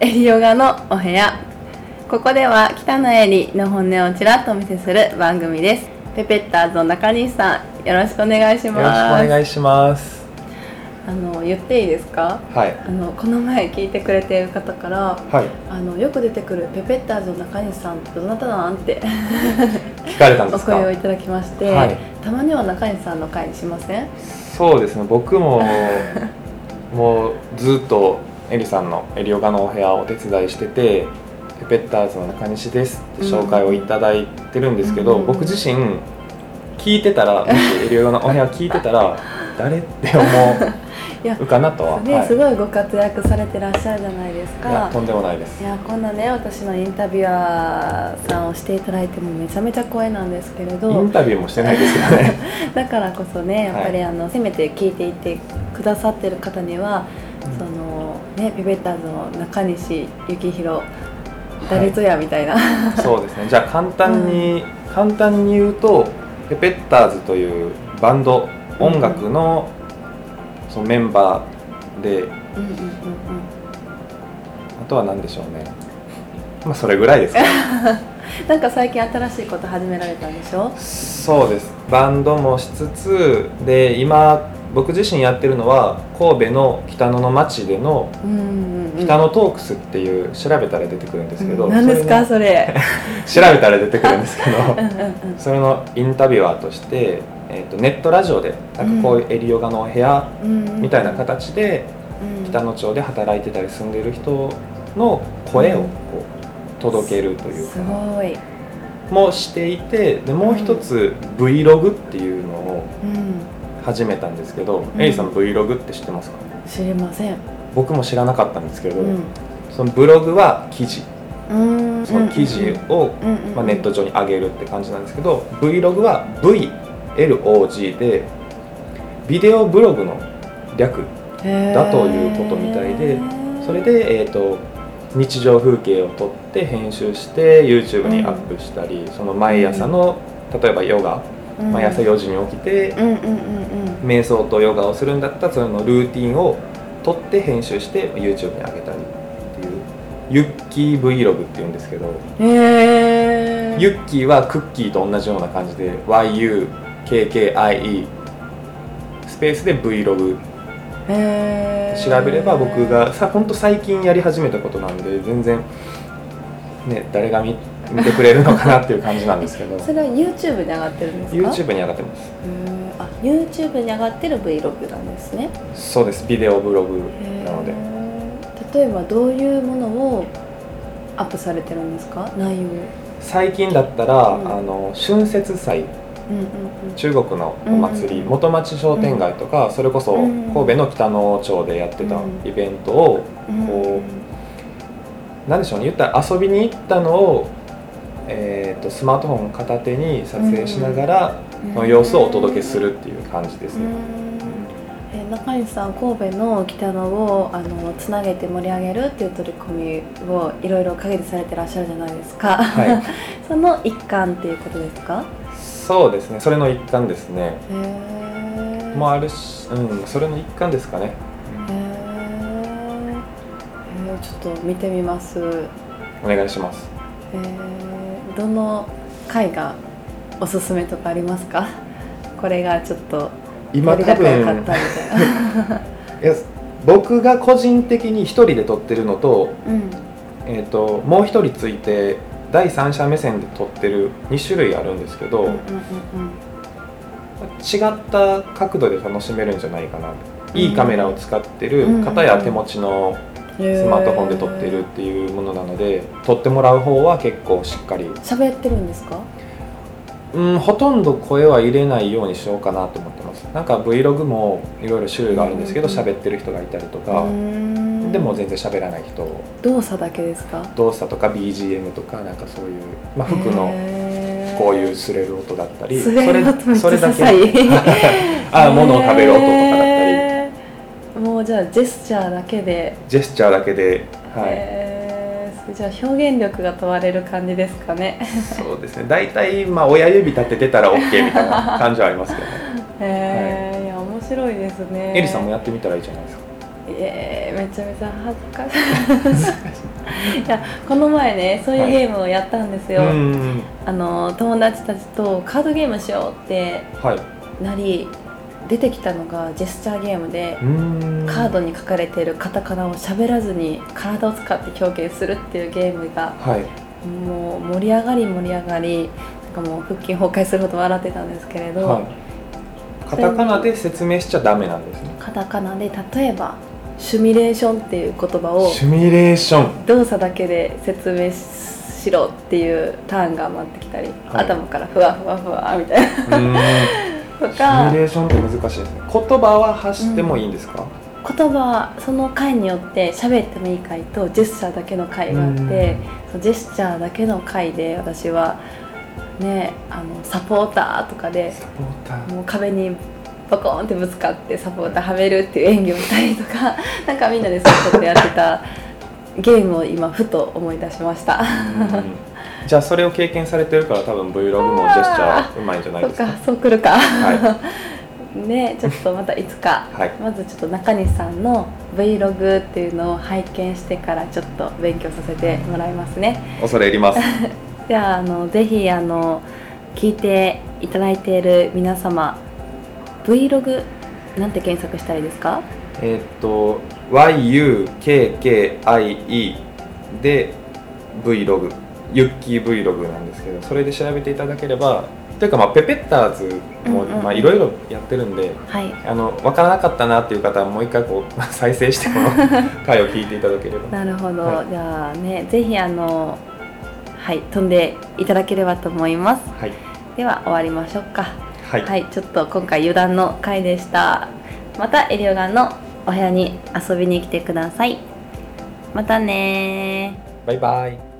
エリヨガのお部屋。ここでは北野エリの本音をちらっとお見せする番組です。ペペッターズの中西さんよろしくお願いしよろしくおます願いします。あの言っていいですか？はい。あのこの前聞いてくれている方からはい。あのよく出てくるペペッターズの中西さんってどなたなんって 聞かれたんでおすか？声をいただきまして、はい。たまには中西さんの回にしません？そうですね。僕も もうずっとエリさんのエリオガのお部屋をお手伝いしててペペッターズの中西ですって紹介をいただいてるんですけど、うん。僕自身聞いてたら もしエリオガのお部屋聞いてたら誰って思うかなとは、ね、はい、すごいご活躍されてらっしゃるじゃないですか。いやとんでもないです。いやこんなね私のインタビュアーさんをしていただいてもめちゃめちゃ光栄なんですけれイどンタビューもしてないですけどね。だからこそねやっぱり、はあのせめて聞いていてくださってる方には、そのねビベッターズの中西幸宏誰ぞやみたいな、そうですね。じゃあ簡単に、簡単に言うとペペッターズというバンド音楽のそのメンバーでうんうんうんあとは何でしょうね。まあそれぐらいですか なんか最近新しいこと始められたんでしょ？そうです。バンドもしつつで今僕自身やってるのは神戸の北野の町での北野トークスっていう調べたら出てくるんですけど、何ですかそそれ。調べたら出てくるんですけど それのインタビュアーとして、えー、とネットラジオでなんかこういうエリヨガのお部屋うんみたいな形でうん。北野町で働いてたり住んでる人の声をこう届けるというすかもしていてでもう一つ Vlog っていうのをうん、始めたんですけど、うん。さん Vlog って知ってますか？知りません、僕も知らなかったんですけど、うん。そのブログは記事。うん、その記事を、まあ、ネット上に上げるって感じなんですけど Vlog は VLOG でビデオブログの略だということみたいでそれで、えー、と日常風景を撮って編集して YouTube にアップしたり、その毎朝の例えばヨガ、毎朝4時に起きて瞑想とヨガをするんだったらそれのルーティンを撮って編集して YouTube に上げたりっていうユッキー Vlog っていうんですけど、ユッキーはクッキーと同じような感じで YUKKIE スペースで Vlog 調べれば僕がさ本当最近やり始めたことなんで全然ね誰が見見てくれるのかなっていう感じなんですけど。それは YouTube に上がってるんですか？YouTube に上がってます。あ YouTube に上がってる Vlog なんですね。そうです。ビデオブログなので。例えばどういうものをアップされてるんですか？内容。最近だったら、うん。あの春節祭。うんうんうん。中国のお祭り、うん元町商店街とか、それこそうん神戸の北野町でやってたうん。イベントを、うんこなんでしょうね。言ったら遊びに行ったのを、えー、とスマートフォン片手に撮影しながら、の様子をお届けするっていう感じですね、うん。えー中西さん神戸の北野をあのつなげて盛り上げるっていう取り組みをいろいろ陰でされてらっしゃるじゃないですか、はい。その一環っていうことですか？そうですね。それの一環ですね。へえもあるし、うん、それの一環ですかね。へえー、ちょっと見てみます。お願いします。えー、どの回がおすすめとかありますか？これがちょっと今多分いな。いや僕が個人的に一人で撮ってるのと,、うん。えー、ともう一人ついて第三者目線で撮ってる2種類あるんですけど、うんうんうん違った角度で楽しめるんじゃないかな、いいカメラを使ってるうん片や手持ちのうんスマートフォンで撮ってるっていうものなので撮ってもらう方は結構しっかり、喋ってるんですか？うん、ほとんど声は入れないようにしようかなと思ってます。なんか Vlog もいろいろ種類があるんですけどうん。喋ってる人がいたりとうかでも全然喋らない人。動作だけですか？動作とか BGM とかなんかそういう、まあ、服のこういう擦れる音だったり。それそれだけ。ささい。あ物を食べる音とかもうじゃあジェスチャーだけで、ジェスチャーだけで、はい。へーじゃあ表現力が問われる感じですかね。そうですね。大体まあ親指立ててたら OK みたいな感じはありますけどね。へえ、い、や面白いですね。エリさんもやってみたらいいじゃないですか。えー、めちゃめちゃ恥ずかしい。いやこの前ねそういうゲームをやったんですよ、うんうん。あの友達たちとカードゲームしようってはい。なり出てきたのがジェスチャーゲームでカードに書かれているカタカナを喋らずに体を使って表現するっていうゲームがはい。もう盛り上がり盛り上がりなんかもう腹筋崩壊するほど笑ってたんですけれど、はい。カタカナで説明しちゃダメなんですね。カタカナで例えばシミュレーションっていう言葉をシミュレーション。動作だけで説明しろっていうターンが回ってきたり、はい。頭からふわふわふわみたいなとシミかュレーションって難しいですね。言葉は発してもいいんですか、言葉はその回によって喋ってもいい回とジェスチャーだけの回があってそのジェスチャーだけの回で私はねあのサポーターとかでサポーター。もう壁にバコーンってぶつかってサポーターはめるっていう演技をしたりとか なんかみんなでそういうことやってたゲームを今ふと思い出しました。うんじゃあそれを経験されてるから多分 Vlog もジェスチャーうまいんじゃないですか？かそうくるか、は ねちょっとまたいつか、はい。まずちょっと中西さんの Vlog っていうのを拝見してからちょっと勉強させてもらいますね。恐れ入ります。ではあのぜひあの聞いていただいている皆様 Vlog なんて検索したらいいですか？えーっと YUKKIE で Vlog ユッキー Vlog なんですけどそれで調べていただければというかまあペペッターズもいろいろやってるんではい。あの分からなかったなっていう方はもう一回こう 再生してこの 回を聞いていただければ。なるほど、はい。じゃあねぜひあのはい飛んでいただければと思います。はい。では終わりましょうか。はい、はい、ちょっと今回油断の回でした。またエリオガンのお部屋に遊びに来てください。またねー。バイバイ